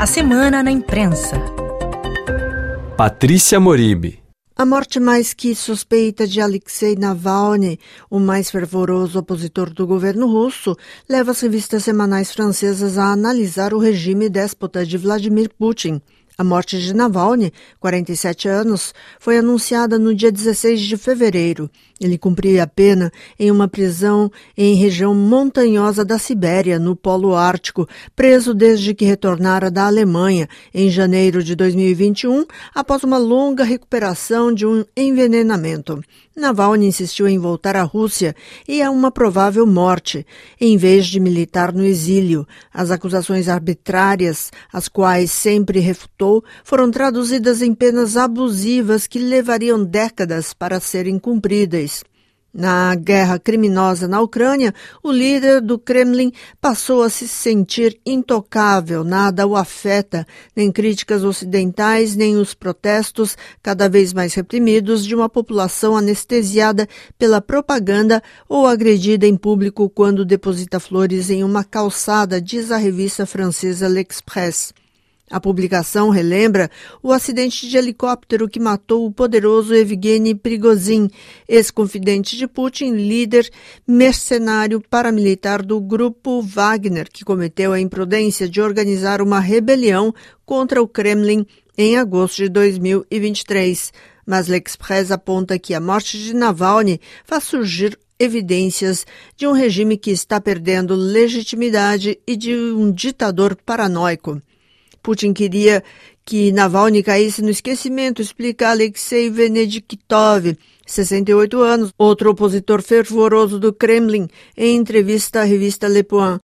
A semana na imprensa. Patrícia Moribe. A morte mais que suspeita de Alexei Navalny, o mais fervoroso opositor do governo russo, leva as revistas semanais francesas a analisar o regime déspota de Vladimir Putin. A morte de Navalny, 47 anos, foi anunciada no dia 16 de fevereiro. Ele cumpria a pena em uma prisão em região montanhosa da Sibéria, no Polo Ártico, preso desde que retornara da Alemanha em janeiro de 2021, após uma longa recuperação de um envenenamento. Navalny insistiu em voltar à Rússia e a uma provável morte, em vez de militar no exílio. As acusações arbitrárias, as quais sempre refutou, foram traduzidas em penas abusivas que levariam décadas para serem cumpridas. Na guerra criminosa na Ucrânia, o líder do Kremlin passou a se sentir intocável, nada o afeta, nem críticas ocidentais, nem os protestos cada vez mais reprimidos de uma população anestesiada pela propaganda ou agredida em público quando deposita flores em uma calçada, diz a revista francesa L'Express. A publicação relembra o acidente de helicóptero que matou o poderoso Evgeny Prigozhin, ex-confidente de Putin, líder mercenário paramilitar do grupo Wagner, que cometeu a imprudência de organizar uma rebelião contra o Kremlin em agosto de 2023. Mas L'Express aponta que a morte de Navalny faz surgir evidências de um regime que está perdendo legitimidade e de um ditador paranoico. Putin queria que Navalny caísse no esquecimento, explica Alexei Venediktov, 68 anos, outro opositor fervoroso do Kremlin, em entrevista à revista Le Point.